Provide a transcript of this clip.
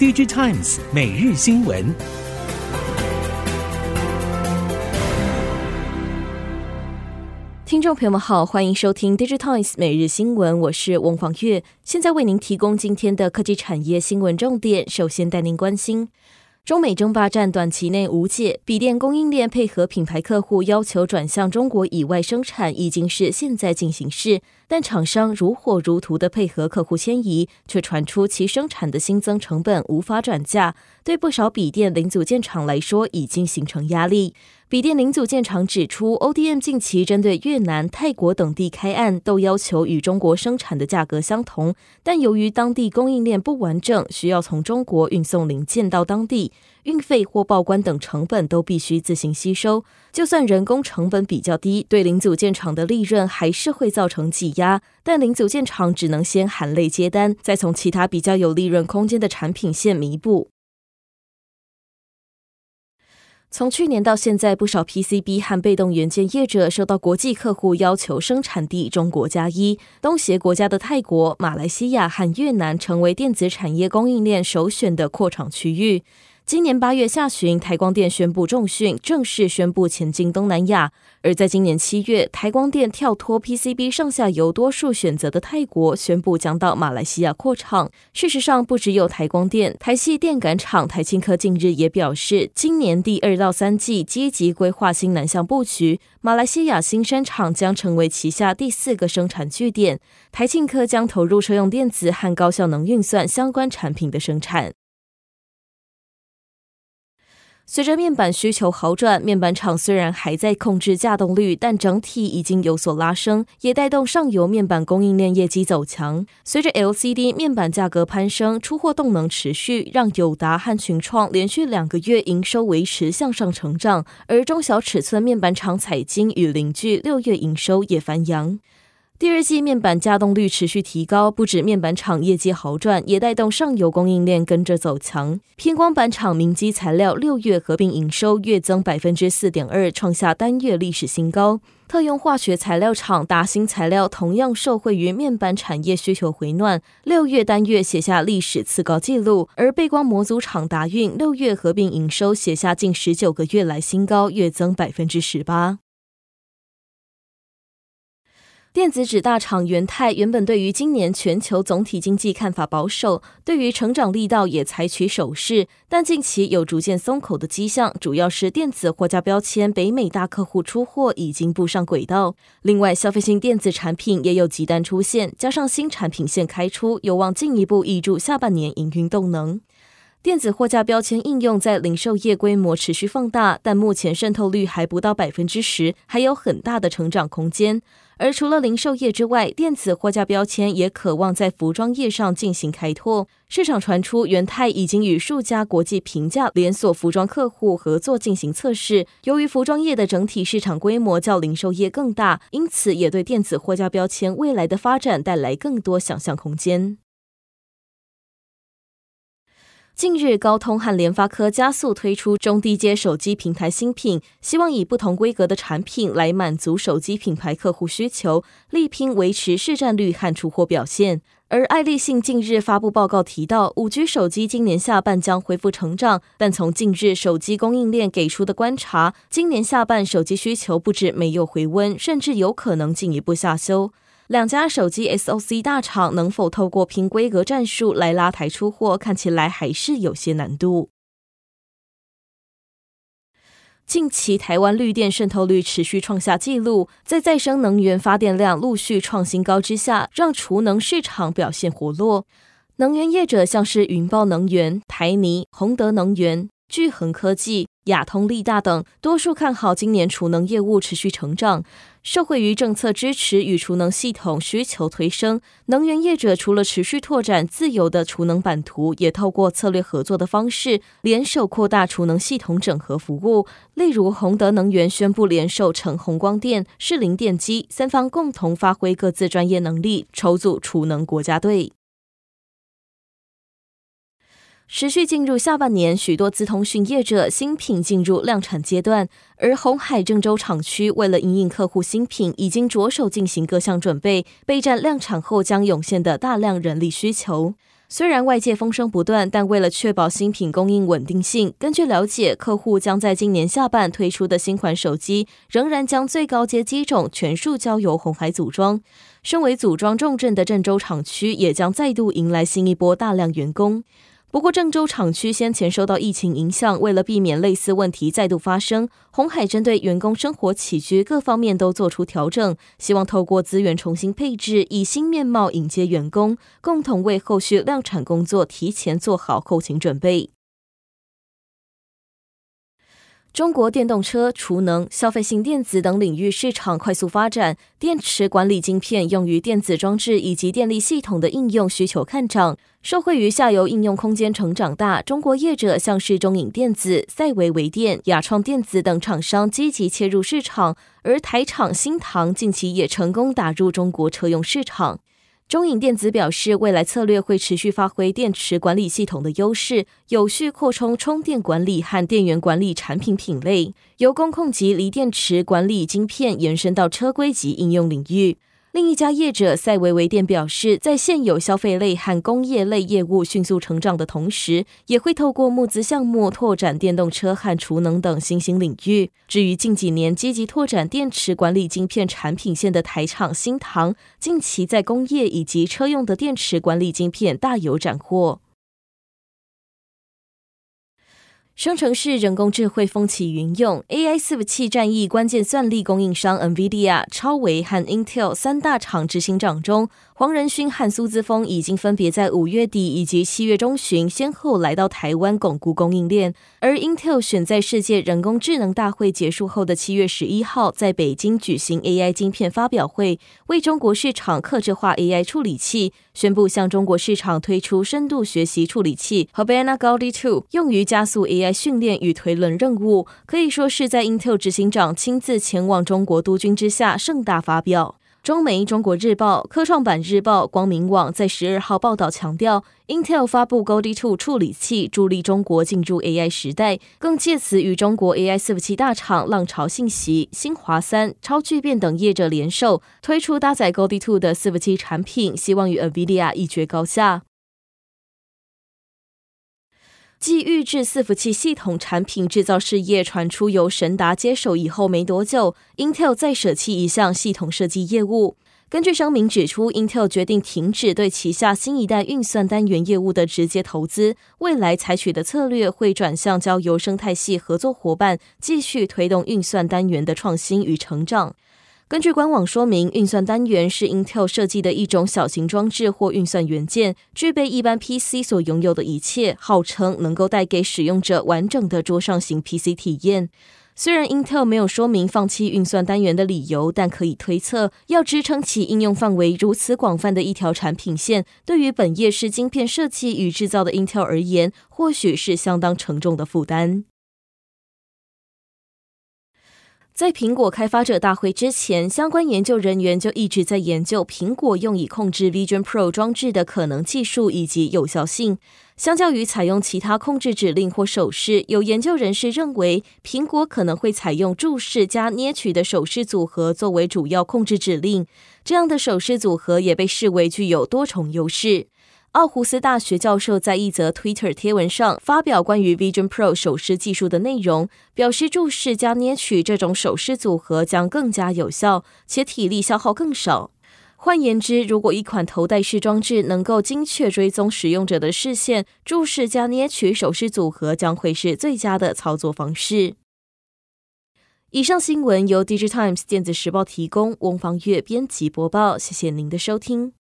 DigiTimes 每日新闻。听众朋友们好，欢迎收听 DigiTimes 每日新闻，我是翁方月，现在为您提供今天的科技产业新闻重点。首先带您关心。中美争霸战短期内无解，笔电供应链配合品牌客户要求转向中国以外生产，已经是现在进行式。但厂商如火如荼的配合客户迁移，却传出其生产的新增成本无法转嫁，对不少笔电零组件厂来说已经形成压力。笔电零组件厂指出，ODM 近期针对越南、泰国等地开案，都要求与中国生产的价格相同，但由于当地供应链不完整，需要从中国运送零件到当地，运费或报关等成本都必须自行吸收。就算人工成本比较低，对零组件厂的利润还是会造成挤压。但零组件厂只能先含泪接单，再从其他比较有利润空间的产品线弥补。从去年到现在，不少 PCB 和被动元件业者受到国际客户要求生产地中国加一，东协国家的泰国、马来西亚和越南成为电子产业供应链首选的扩厂区域。今年八月下旬，台光电宣布重训，正式宣布前进东南亚。而在今年七月，台光电跳脱 PCB 上下游多数选择的泰国，宣布将到马来西亚扩厂。事实上，不只有台光电，台系电感厂台庆科近日也表示，今年第二到三季积极规划新南向布局，马来西亚新山厂将成为旗下第四个生产据点。台庆科将投入车用电子和高效能运算相关产品的生产。随着面板需求好转，面板厂虽然还在控制稼动率，但整体已经有所拉升，也带动上游面板供应链业绩走强。随着 LCD 面板价格攀升，出货动能持续，让友达和群创连续两个月营收维持向上成长，而中小尺寸面板厂彩晶与凌聚六月营收也翻扬。第二季面板稼动率持续提高，不止面板厂业绩好转，也带动上游供应链跟着走强。偏光板厂明基材料六月合并营收月增百分之四点二，创下单月历史新高。特用化学材料厂达新材料同样受惠于面板产业需求回暖，六月单月写下历史次高纪录。而背光模组厂达运六月合并营收写下近十九个月来新高，月增百分之十八。电子纸大厂元太原本对于今年全球总体经济看法保守，对于成长力道也采取守势，但近期有逐渐松口的迹象，主要是电子货架标签北美大客户出货已经步上轨道。另外，消费性电子产品也有急单出现，加上新产品线开出，有望进一步挹注下半年营运动能。电子货架标签应用在零售业规模持续放大，但目前渗透率还不到百分之十，还有很大的成长空间。而除了零售业之外，电子货架标签也渴望在服装业上进行开拓。市场传出，元太已经与数家国际平价连锁服装客户合作进行测试。由于服装业的整体市场规模较零售业更大，因此也对电子货架标签未来的发展带来更多想象空间。近日，高通和联发科加速推出中低阶手机平台新品，希望以不同规格的产品来满足手机品牌客户需求，力拼维持市占率和出货表现。而爱立信近日发布报告提到，五 G 手机今年下半将恢复成长，但从近日手机供应链给出的观察，今年下半手机需求不止没有回温，甚至有可能进一步下修。两家手机 SOC 大厂能否透过拼规格战术来拉抬出货，看起来还是有些难度。近期台湾绿电渗透率持续创下纪录，在再生能源发电量陆续创新高之下，让储能市场表现活络。能源业者像是云豹能源、台泥、宏德能源、聚恒科技、亚通力大等，多数看好今年储能业务持续成长。受惠于政策支持与储能系统需求推升，能源业者除了持续拓展自由的储能版图，也透过策略合作的方式，联手扩大储能系统整合服务。例如，宏德能源宣布联手成宏光电、士林电机三方，共同发挥各自专业能力，筹组储能国家队。持续进入下半年，许多资通讯业者新品进入量产阶段，而红海郑州厂区为了因应客户新品，已经着手进行各项准备，备战量产后将涌现的大量人力需求。虽然外界风声不断，但为了确保新品供应稳定性，根据了解，客户将在今年下半推出的新款手机，仍然将最高阶机种全数交由红海组装。身为组装重镇的郑州厂区，也将再度迎来新一波大量员工。不过，郑州厂区先前受到疫情影响，为了避免类似问题再度发生，鸿海针对员工生活起居各方面都做出调整，希望透过资源重新配置，以新面貌迎接员工，共同为后续量产工作提前做好后勤准备。中国电动车、储能、消费性电子等领域市场快速发展，电池管理晶片用于电子装置以及电力系统的应用需求看涨。受惠于下游应用空间成长大，中国业者像是中影电子、赛维微电、亚创电子等厂商积极切入市场，而台厂新唐近期也成功打入中国车用市场。中影电子表示，未来策略会持续发挥电池管理系统的优势，有序扩充充电管理和电源管理产品品类，由工控级锂电池管理晶片延伸到车规级应用领域。另一家业者赛维维电表示，在现有消费类和工业类业务迅速成长的同时，也会透过募资项目拓展电动车和储能等新兴领域。至于近几年积极拓展电池管理晶片产品线的台厂新唐，近期在工业以及车用的电池管理晶片大有斩获。生成式人工智慧风起云涌，AI 伺服器战役关键算力供应商 NVIDIA、超微和 Intel 三大厂执行长中，黄仁勋和苏姿丰已经分别在五月底以及七月中旬先后来到台湾巩固供应链，而 Intel 选在世界人工智能大会结束后的七月十一号在北京举行 AI 晶片发表会，为中国市场客制化 AI 处理器，宣布向中国市场推出深度学习处理器 Habana Gaudi Two，用于加速 AI。训练与推论任务可以说是在 Intel 执行长亲自前往中国督军之下盛大发表。中媒《中国日报》、科创板日报、光明网在十二号报道强调，Intel 发布 Gaudi 2处理器，助力中国进入 AI 时代，更借此与中国 AI 伺服器大厂浪潮信息、新华三、超巨变等业者联手，推出搭载 Gaudi 2的伺服器产品，希望与 NVIDIA 一决高下。继预制伺服器系统产品制造事业传出由神达接手以后没多久，Intel 再舍弃一项系统设计业务。根据声明指出，Intel 决定停止对旗下新一代运算单元业务的直接投资，未来采取的策略会转向交由生态系合作伙伴继续推动运算单元的创新与成长。根据官网说明，运算单元是 Intel 设计的一种小型装置或运算元件，具备一般 PC 所拥有的一切，号称能够带给使用者完整的桌上型 PC 体验。虽然 Intel 没有说明放弃运算单元的理由，但可以推测，要支撑起应用范围如此广泛的一条产品线，对于本业是晶片设计与制造的 Intel 而言，或许是相当沉重的负担。在苹果开发者大会之前，相关研究人员就一直在研究苹果用以控制 Vision Pro 装置的可能技术以及有效性。相较于采用其他控制指令或手势，有研究人士认为，苹果可能会采用注视加捏取的手势组合作为主要控制指令。这样的手势组合也被视为具有多重优势。奥胡斯大学教授在一则 Twitter 贴文上发表关于 Vision Pro 手势技术的内容，表示注视加捏取这种手势组合将更加有效，且体力消耗更少。换言之，如果一款头戴式装置能够精确追踪使用者的视线，注视加捏取手势组合将会是最佳的操作方式。以上新闻由 digitalimes 电子时报提供，翁方月编辑播报，谢谢您的收听。